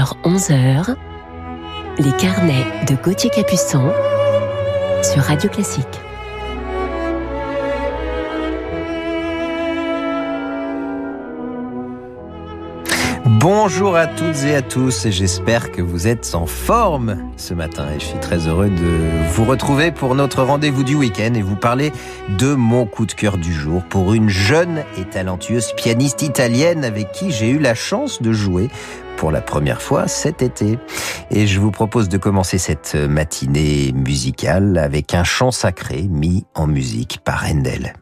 10h, 11h, les carnets de Gauthier Capuçon sur Radio Classique. Bonjour à toutes et à tous et j'espère que vous êtes en forme ce matin et je suis très heureux de vous retrouver pour notre rendez-vous du week-end et vous parler de mon coup de cœur du jour pour une jeune et talentueuse pianiste italienne avec qui j'ai eu la chance de jouer pour la première fois cet été. Et je vous propose de commencer cette matinée musicale avec un chant sacré mis en musique par Handel.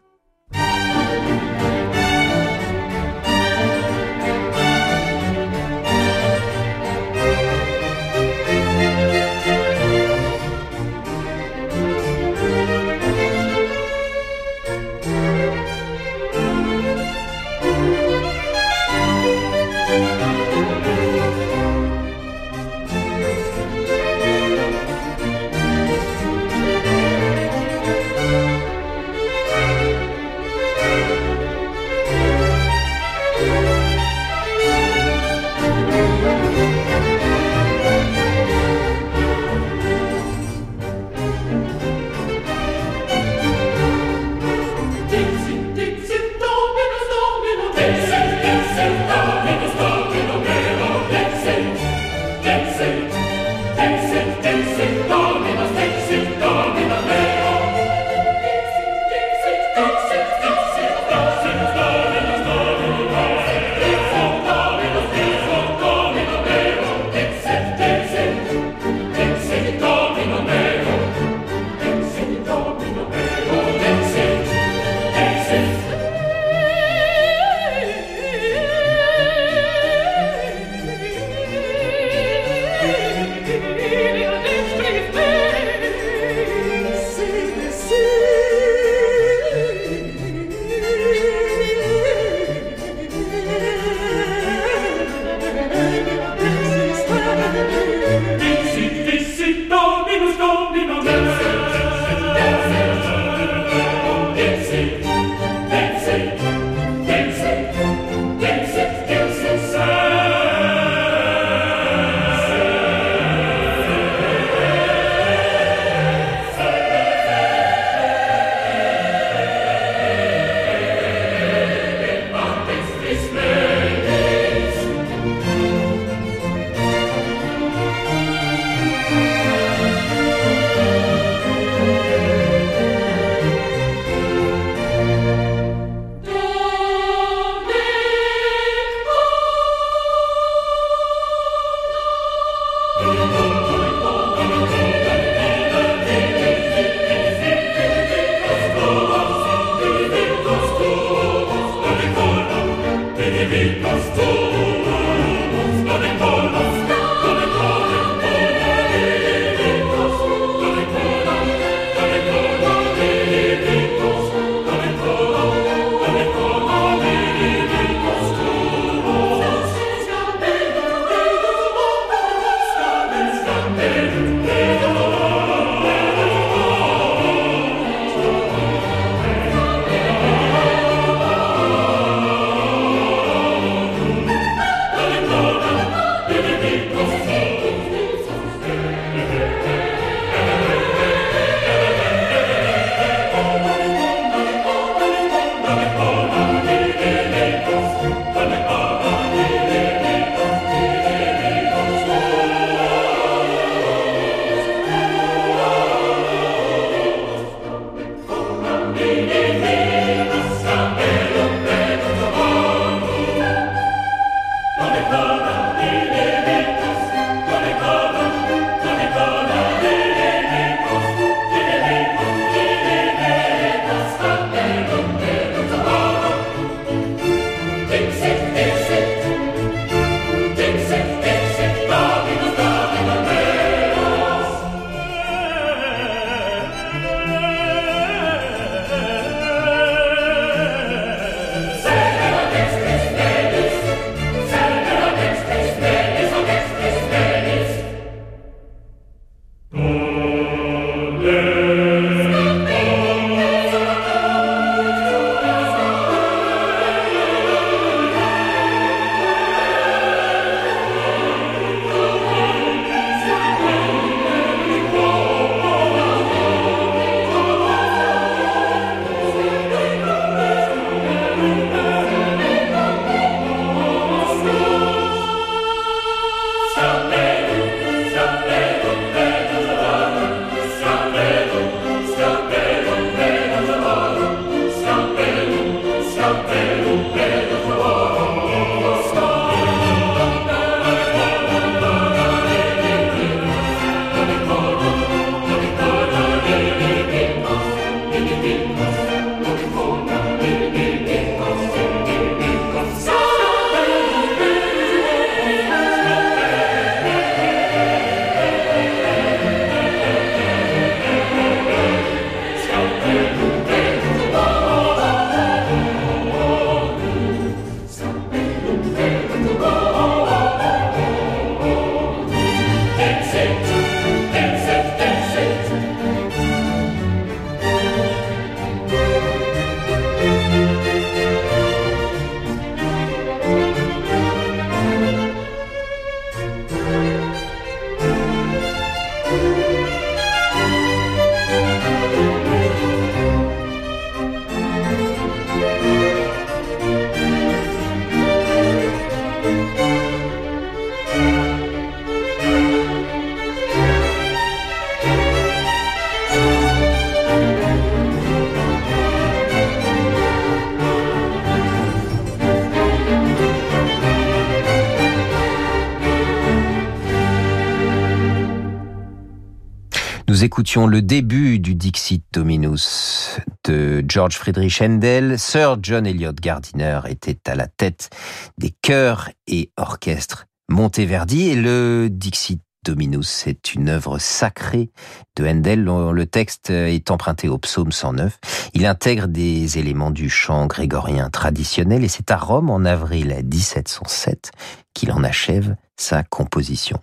Nous écoutions le début du Dixit Dominus de George Friedrich Handel. Sir John Elliott Gardiner était à la tête des chœurs et orchestres Monteverdi et le Dixit Dominus est une œuvre sacrée de Handel. Le texte est emprunté au psaume 109. Il intègre des éléments du chant grégorien traditionnel et c'est à Rome en avril 1707 qu'il en achève sa composition.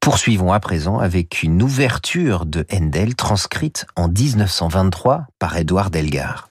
Poursuivons à présent avec une ouverture de Handel transcrite en 1923 par Édouard Delgar.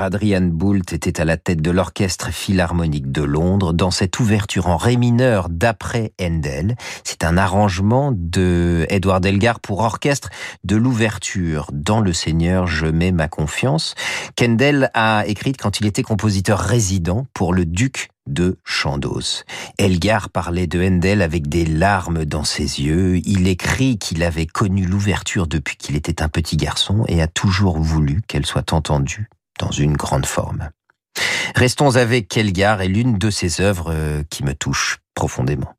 Adrian Boult était à la tête de l'Orchestre Philharmonique de Londres dans cette ouverture en ré mineur d'après Handel. C'est un arrangement de Edward Elgar pour orchestre de l'ouverture dans Le Seigneur, je mets ma confiance, qu'Handel a écrite quand il était compositeur résident pour le duc de Chandos. Elgar parlait de Handel avec des larmes dans ses yeux. Il écrit qu'il avait connu l'ouverture depuis qu'il était un petit garçon et a toujours voulu qu'elle soit entendue dans une grande forme. Restons avec Elgar et l'une de ses œuvres euh, qui me touche profondément.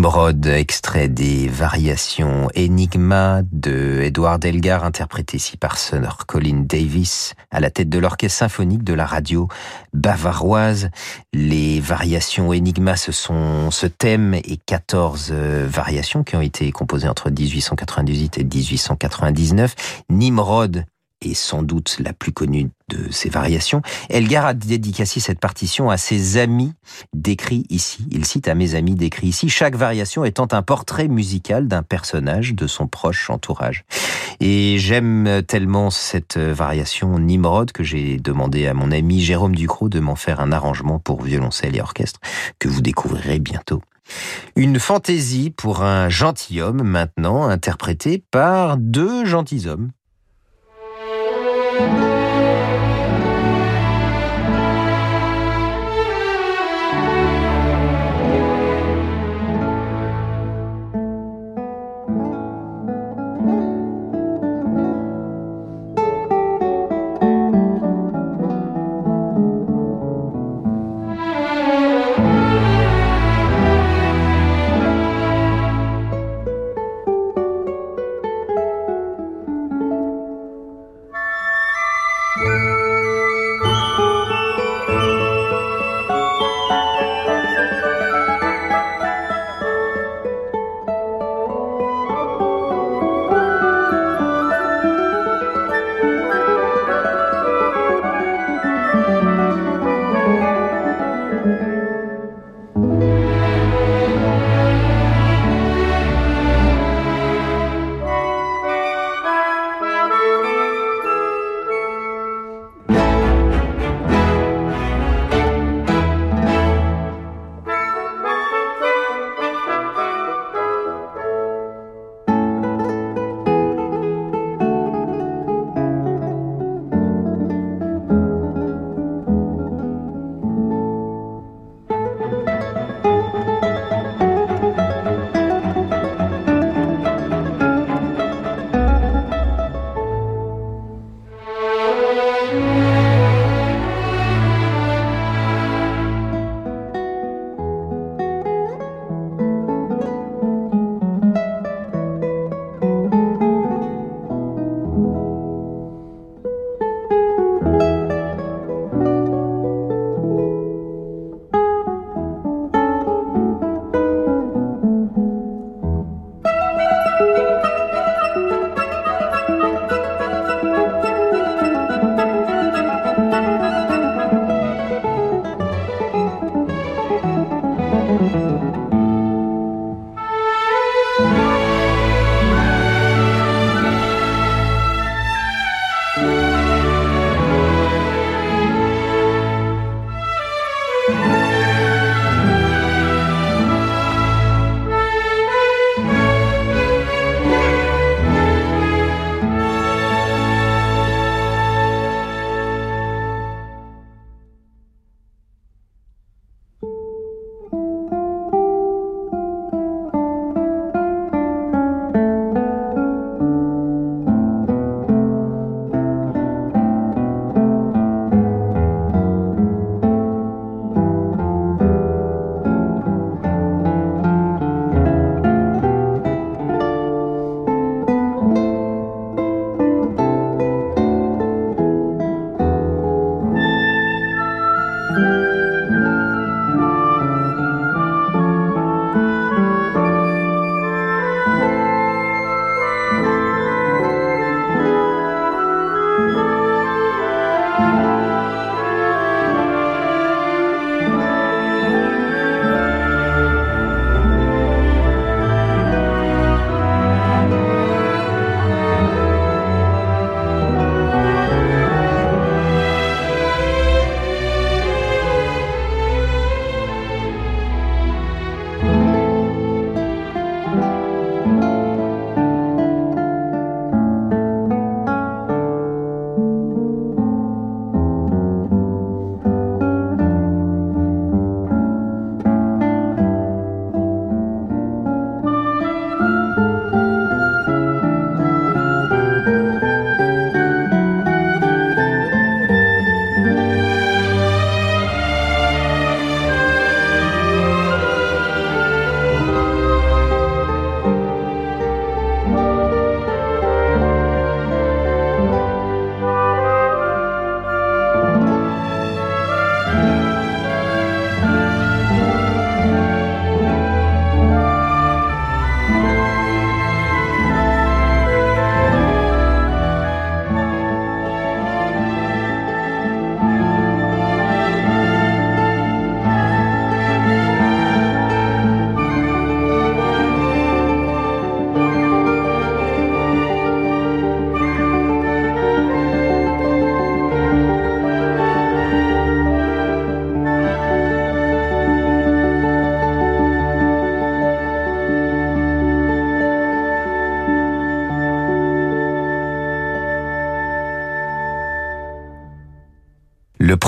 Nimrod, extrait des variations Enigma de Edward Elgar, interprété ici par Sir Colin Davis, à la tête de l'orchestre symphonique de la radio bavaroise. Les variations Enigma, ce sont ce thème et 14 euh, variations qui ont été composées entre 1898 et 1899. Nimrod est sans doute la plus connue de ces variations. Elgar a dédicacé cette partition à ses amis décrits ici. Il cite à mes amis décrits ici, chaque variation étant un portrait musical d'un personnage de son proche entourage. Et j'aime tellement cette variation Nimrod que j'ai demandé à mon ami Jérôme Ducrot de m'en faire un arrangement pour violoncelle et orchestre que vous découvrirez bientôt. Une fantaisie pour un gentilhomme maintenant interprété par deux gentilshommes. Le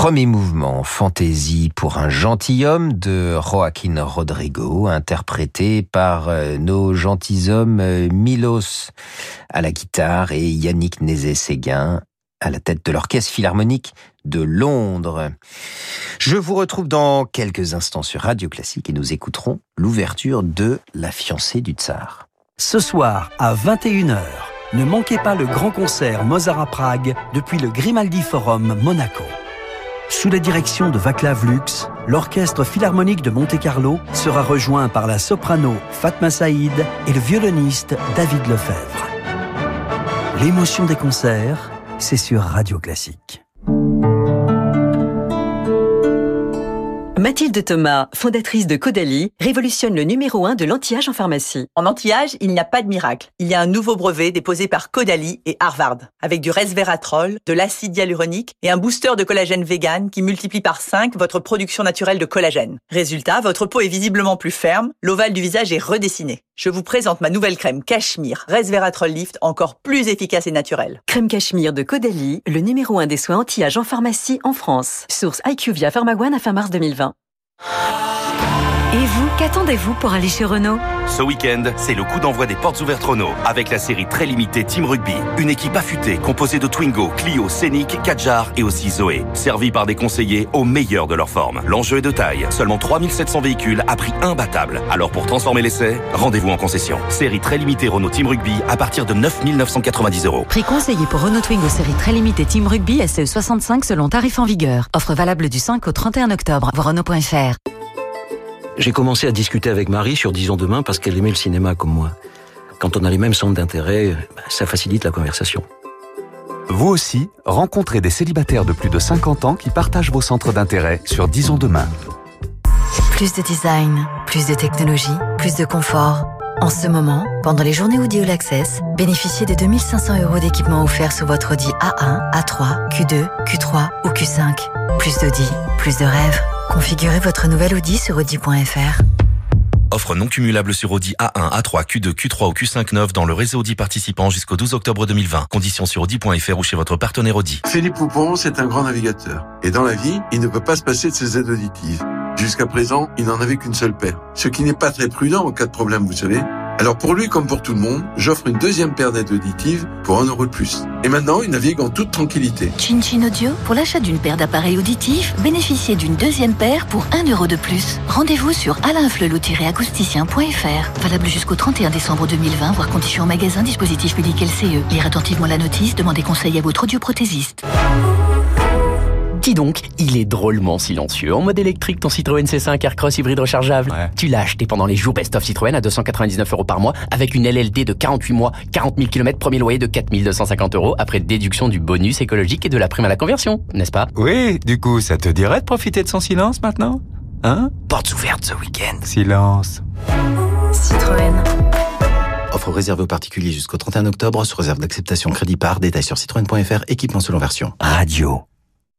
premier mouvement, Fantaisie pour un gentilhomme de Joaquin Rodrigo, interprété par euh, nos gentilshommes euh, Milos à la guitare et Yannick Nézet-Séguin à la tête de l'Orchestre Philharmonique de Londres. Je vous retrouve dans quelques instants sur Radio Classique et nous écouterons l'ouverture de La fiancée du tsar. Ce soir à 21h, ne manquez pas le grand concert Mozart à Prague depuis le Grimaldi Forum Monaco. Sous la direction de Vaclav Lux, l'orchestre philharmonique de Monte-Carlo sera rejoint par la soprano Fatma Saïd et le violoniste David Lefebvre. L'émotion des concerts, c'est sur Radio Classique. Mathilde Thomas, fondatrice de Caudalie, révolutionne le numéro 1 de l'anti-âge en pharmacie. En anti-âge, il n'y a pas de miracle. Il y a un nouveau brevet déposé par Caudalie et Harvard, avec du resveratrol, de l'acide hyaluronique et un booster de collagène vegan qui multiplie par 5 votre production naturelle de collagène. Résultat, votre peau est visiblement plus ferme, l'ovale du visage est redessiné. Je vous présente ma nouvelle crème Cachemire Resveratrol Lift, encore plus efficace et naturelle. Crème Cachemire de Caudalie, le numéro 1 des soins anti-âge en pharmacie en France. Source IQVIA Pharmaguane à fin mars 2020. Ah! Et vous, qu'attendez-vous pour aller chez Renault Ce week-end, c'est le coup d'envoi des portes ouvertes Renault avec la série très limitée Team Rugby. Une équipe affûtée composée de Twingo, Clio, Scénic, Kadjar et aussi Zoé. Servie par des conseillers au meilleur de leur forme. L'enjeu est de taille. Seulement 3700 véhicules à prix imbattable. Alors pour transformer l'essai, rendez-vous en concession. Série très limitée Renault Team Rugby à partir de 9 990 euros. Prix conseillé pour Renault Twingo série très limitée Team Rugby SE 65 selon tarif en vigueur. Offre valable du 5 au 31 octobre. Voir Renault.fr. J'ai commencé à discuter avec Marie sur Disons Demain parce qu'elle aimait le cinéma comme moi. Quand on a les mêmes centres d'intérêt, bah, ça facilite la conversation. Vous aussi, rencontrez des célibataires de plus de 50 ans qui partagent vos centres d'intérêt sur Disons Demain. Plus de design, plus de technologie, plus de confort. En ce moment, pendant les journées Audi All Access, bénéficiez des 2500 euros d'équipement offerts sur votre Audi A1, A3, Q2, Q3 ou Q5. Plus d'Audi, plus de rêves. Configurez votre nouvelle Audi sur Audi.fr. Offre non cumulable sur Audi A1, A3, Q2, Q3 ou Q5 neuf dans le réseau Audi participant jusqu'au 12 octobre 2020. Conditions sur Audi.fr ou chez votre partenaire Audi. Philippe Poupon, c'est un grand navigateur. Et dans la vie, il ne peut pas se passer de ses aides auditives. Jusqu'à présent, il n'en avait qu'une seule paire. Ce qui n'est pas très prudent en cas de problème, vous savez. Alors pour lui comme pour tout le monde, j'offre une deuxième paire d'aides auditives pour un euro de plus. Et maintenant, il navigue en toute tranquillité. Chin Chin Audio, pour l'achat d'une paire d'appareils auditifs, bénéficiez d'une deuxième paire pour un euro de plus. Rendez-vous sur alainflelou-acousticien.fr. Valable jusqu'au 31 décembre 2020, voire conditions en magasin, dispositif public LCE. Lire attentivement la notice, demandez conseil à votre audioprothésiste. Dis donc, il est drôlement silencieux. En mode électrique, ton Citroën C5 Aircross hybride rechargeable. Tu l'as acheté pendant les jours Best of Citroën à 299 euros par mois avec une LLD de 48 mois, 40 000 km, premier loyer de 4250 euros après déduction du bonus écologique et de la prime à la conversion, n'est-ce pas? Oui, du coup, ça te dirait de profiter de son silence maintenant? Hein? Portes ouvertes ce week-end. Silence. Citroën. Offre réservée aux particuliers jusqu'au 31 octobre sous réserve d'acceptation crédit par détail sur citroën.fr équipement selon version. Radio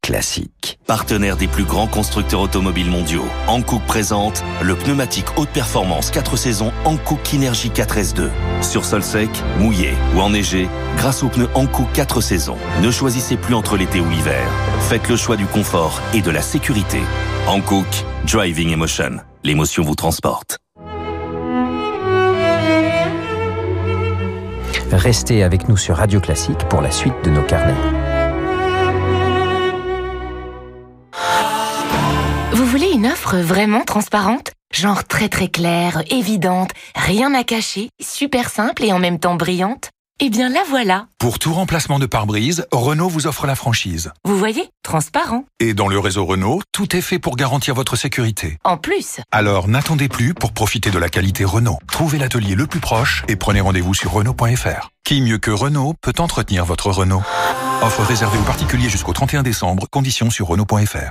classique. Partenaire des plus grands constructeurs automobiles mondiaux, Hankook présente le pneumatique haute performance 4 saisons Hankook Kinergy 4S2. Sur sol sec, mouillé ou enneigé, grâce aux pneus Hankook 4 saisons, ne choisissez plus entre l'été ou l'hiver. Faites le choix du confort et de la sécurité. Hankook Driving Emotion. L'émotion vous transporte. Restez avec nous sur Radio Classique pour la suite de nos carnets. Une offre vraiment transparente Genre très très claire, évidente, rien à cacher, super simple et en même temps brillante Eh bien la voilà Pour tout remplacement de pare-brise, Renault vous offre la franchise. Vous voyez Transparent. Et dans le réseau Renault, tout est fait pour garantir votre sécurité. En plus Alors n'attendez plus pour profiter de la qualité Renault. Trouvez l'atelier le plus proche et prenez rendez-vous sur Renault.fr. Qui mieux que Renault peut entretenir votre Renault? Offre réservée aux particuliers jusqu'au 31 décembre, conditions sur Renault.fr.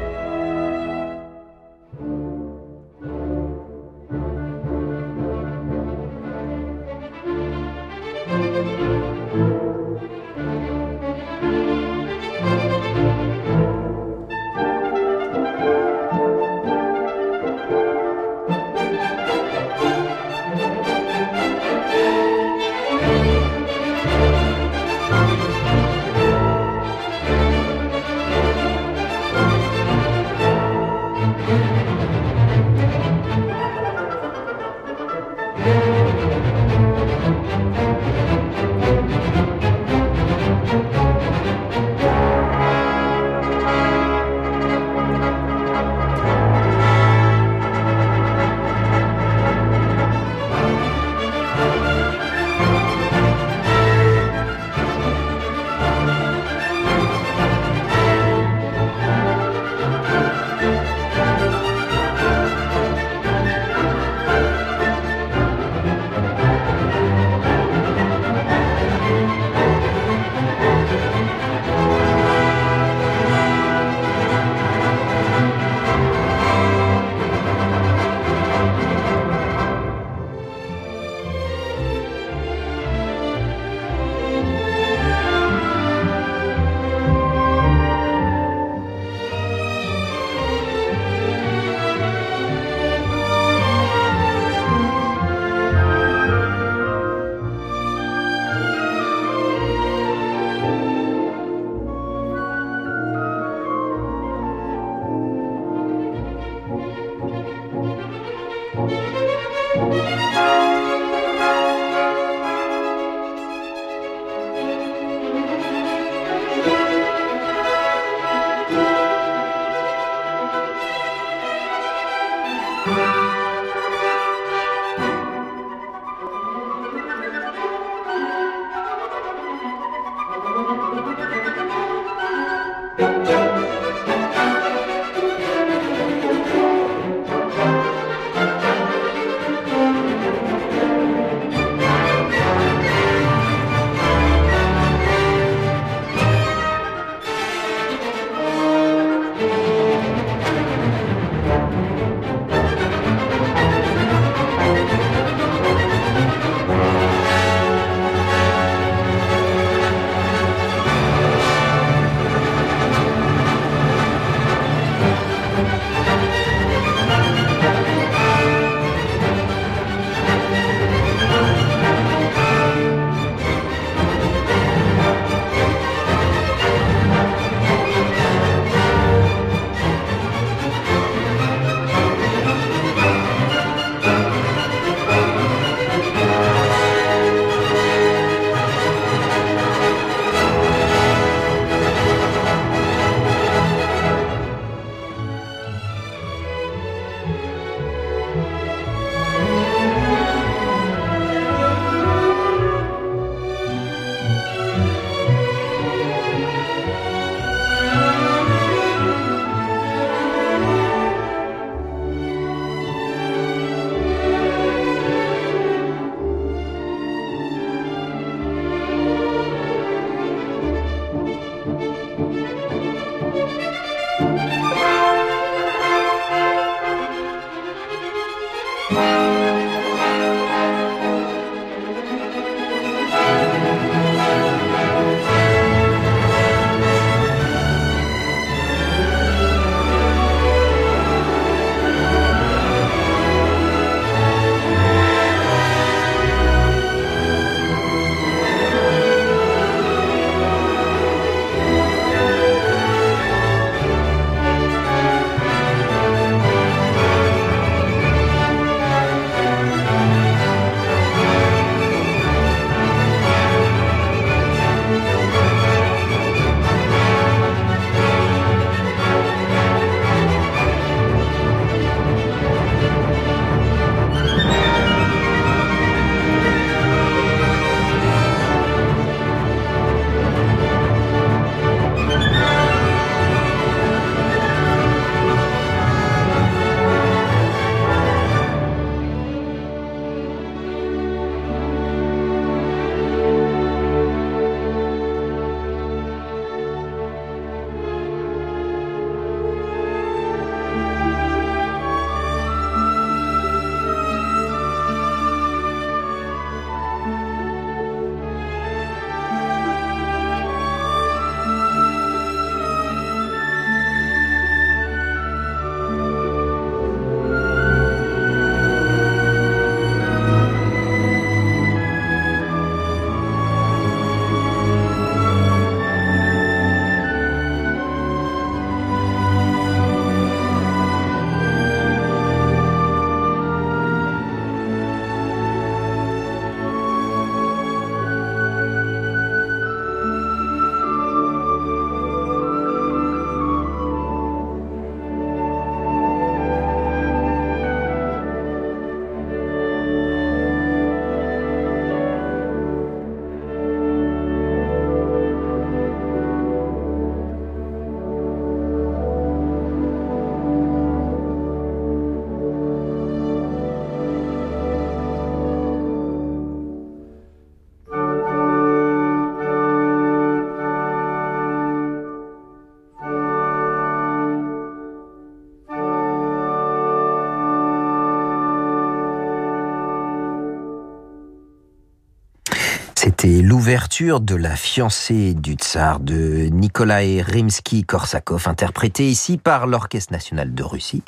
C'était l'ouverture de la fiancée du tsar de Nikolai Rimsky-Korsakov, interprétée ici par l'Orchestre national de Russie,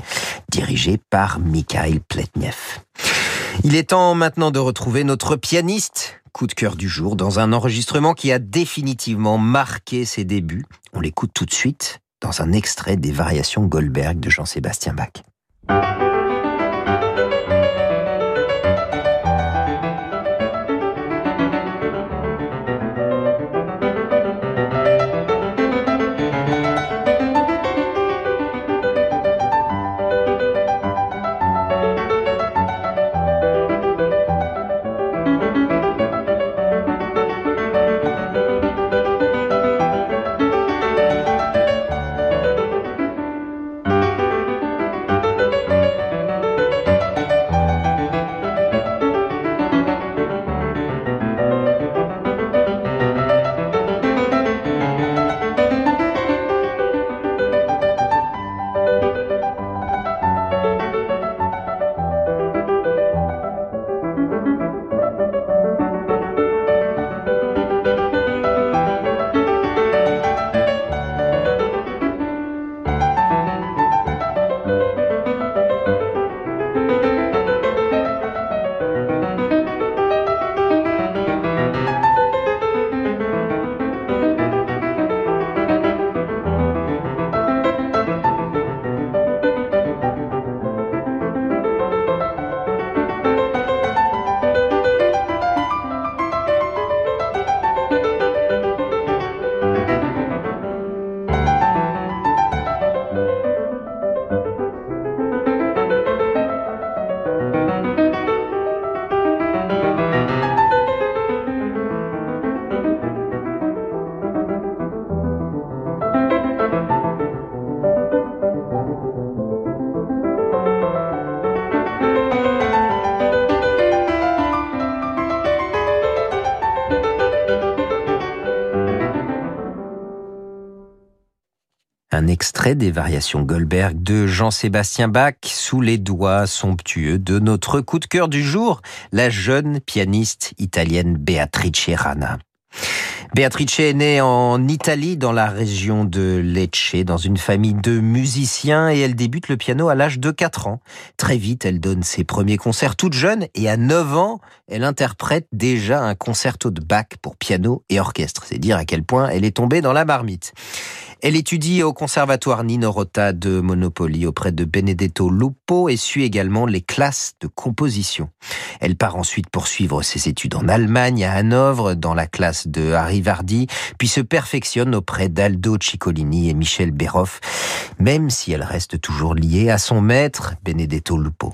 dirigé par Mikhail Pletnev. Il est temps maintenant de retrouver notre pianiste, coup de cœur du jour, dans un enregistrement qui a définitivement marqué ses débuts. On l'écoute tout de suite dans un extrait des Variations Goldberg de Jean-Sébastien Bach. Un extrait des variations Goldberg de Jean-Sébastien Bach sous les doigts somptueux de notre coup de cœur du jour, la jeune pianiste italienne Beatrice Rana. Beatrice est née en Italie, dans la région de Lecce, dans une famille de musiciens et elle débute le piano à l'âge de 4 ans. Très vite, elle donne ses premiers concerts toute jeune et à 9 ans, elle interprète déjà un concerto de Bach pour piano et orchestre. C'est dire à quel point elle est tombée dans la marmite. Elle étudie au conservatoire Nino Rota de Monopoli auprès de Benedetto Lupo et suit également les classes de composition. Elle part ensuite poursuivre ses études en Allemagne, à Hanovre, dans la classe de Harry Vardi, puis se perfectionne auprès d'Aldo Ciccolini et Michel Béroff, même si elle reste toujours liée à son maître, Benedetto Lupo.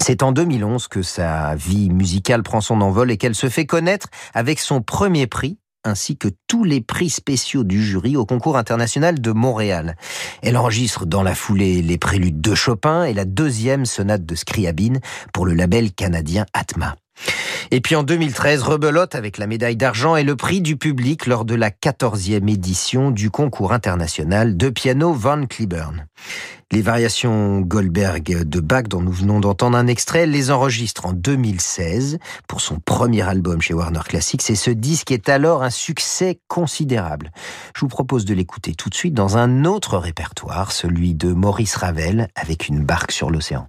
C'est en 2011 que sa vie musicale prend son envol et qu'elle se fait connaître avec son premier prix ainsi que tous les prix spéciaux du jury au concours international de Montréal. Elle enregistre dans la foulée les préludes de Chopin et la deuxième sonate de Scriabine pour le label canadien Atma. Et puis en 2013, rebelote avec la médaille d'argent et le prix du public lors de la 14e édition du concours international de piano Van Cliburn. Les variations Goldberg de Bach dont nous venons d'entendre un extrait, les enregistre en 2016 pour son premier album chez Warner Classics et ce disque est alors un succès considérable. Je vous propose de l'écouter tout de suite dans un autre répertoire, celui de Maurice Ravel avec une barque sur l'océan.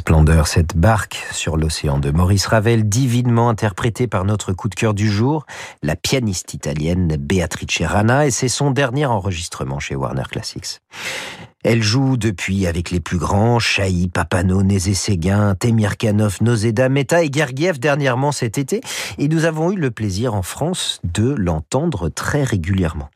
Splendeur cette barque sur l'océan de Maurice Ravel, divinement interprétée par notre coup de cœur du jour, la pianiste italienne Beatrice Rana, et c'est son dernier enregistrement chez Warner Classics. Elle joue depuis avec les plus grands, Chahi, Papano, Nézé-Séguin, Temirkanov, Nozeda, Meta et Gergiev dernièrement cet été, et nous avons eu le plaisir en France de l'entendre très régulièrement.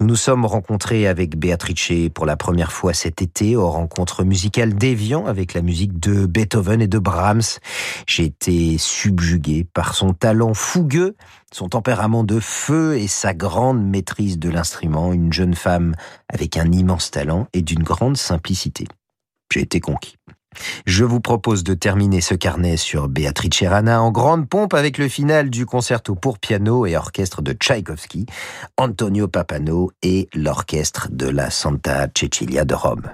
Nous nous sommes rencontrés avec Beatrice pour la première fois cet été aux rencontres musicales d'Evian avec la musique de Beethoven et de Brahms. J'ai été subjugué par son talent fougueux, son tempérament de feu et sa grande maîtrise de l'instrument, une jeune femme avec un immense talent et d'une grande simplicité. J'ai été conquis. Je vous propose de terminer ce carnet sur Beatrice Rana en grande pompe avec le final du concerto pour piano et orchestre de Tchaïkovski, Antonio Papano et l'orchestre de la Santa Cecilia de Rome.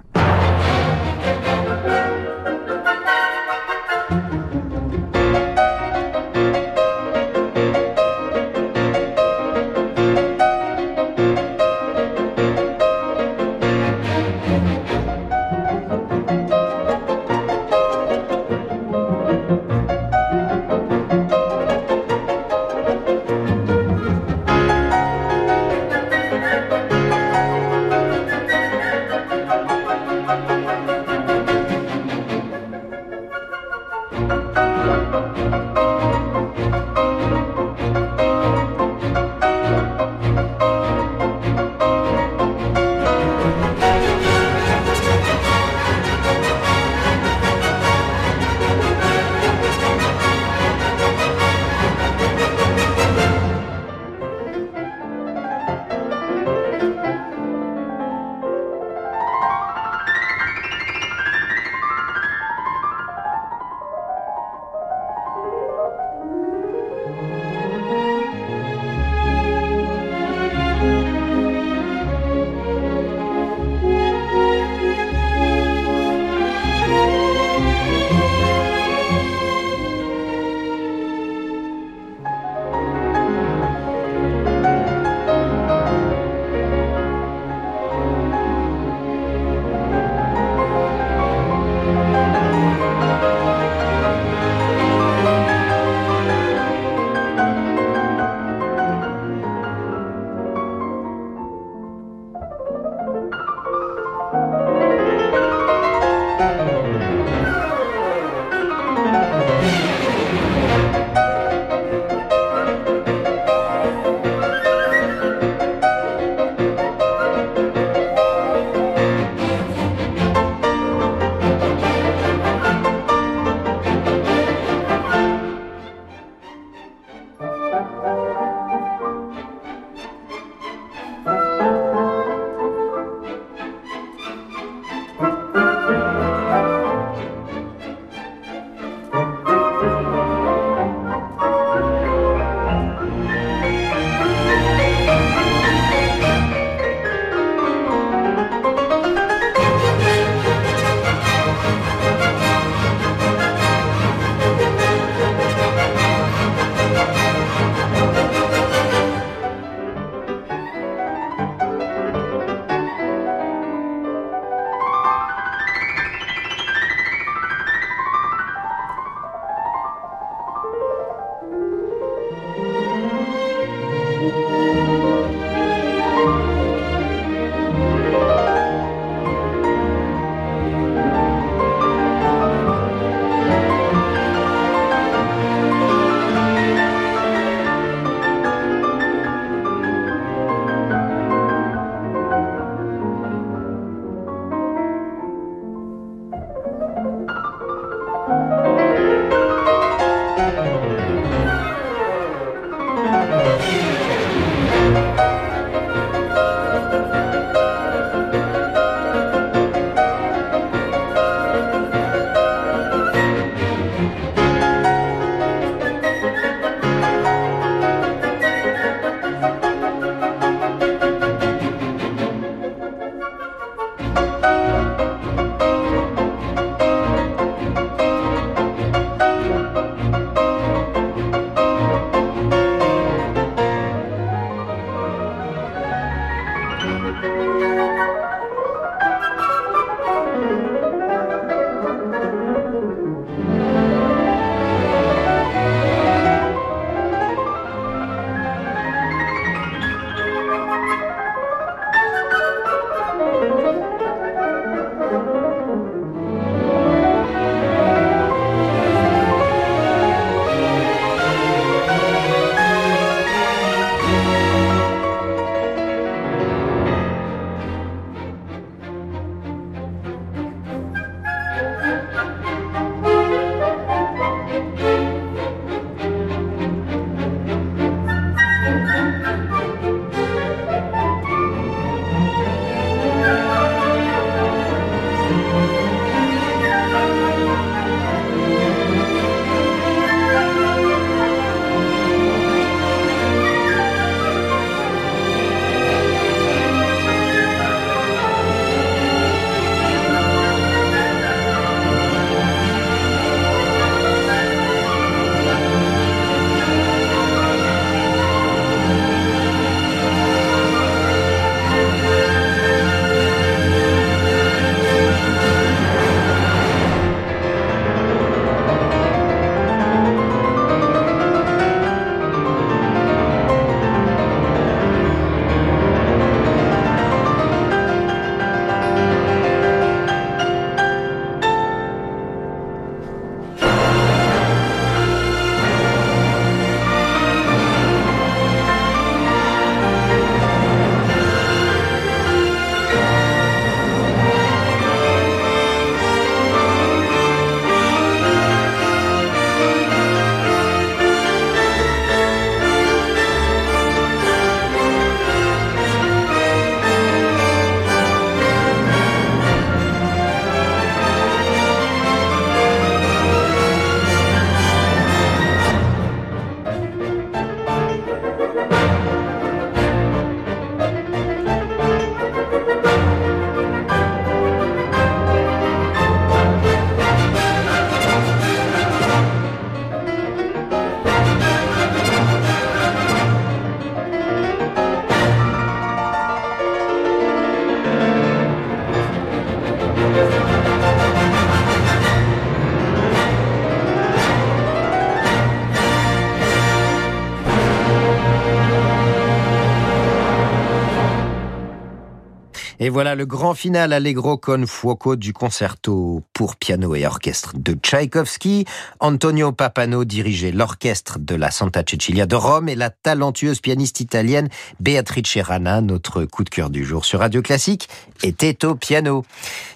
Et voilà le grand final Allegro con fuoco du concerto pour piano et orchestre de Tchaïkovski. Antonio Papano dirigeait l'orchestre de la Santa Cecilia de Rome et la talentueuse pianiste italienne Beatrice Rana, notre coup de cœur du jour sur Radio Classique, était au piano.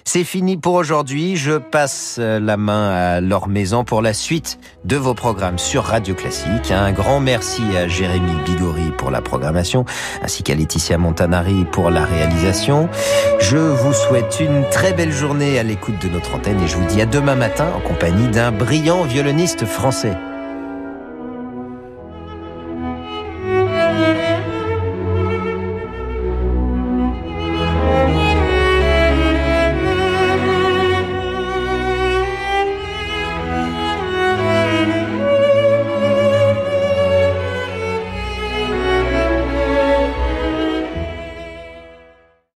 C'est fini pour aujourd'hui. Je passe la main à Laure Maison pour la suite de vos programmes sur Radio Classique. Un grand merci à Jérémy Bigori pour la programmation, ainsi qu'à Laetitia Montanari pour la réalisation. Je vous souhaite une très belle journée à l'écoute de notre antenne et je vous dis à demain matin en compagnie d'un brillant violoniste français.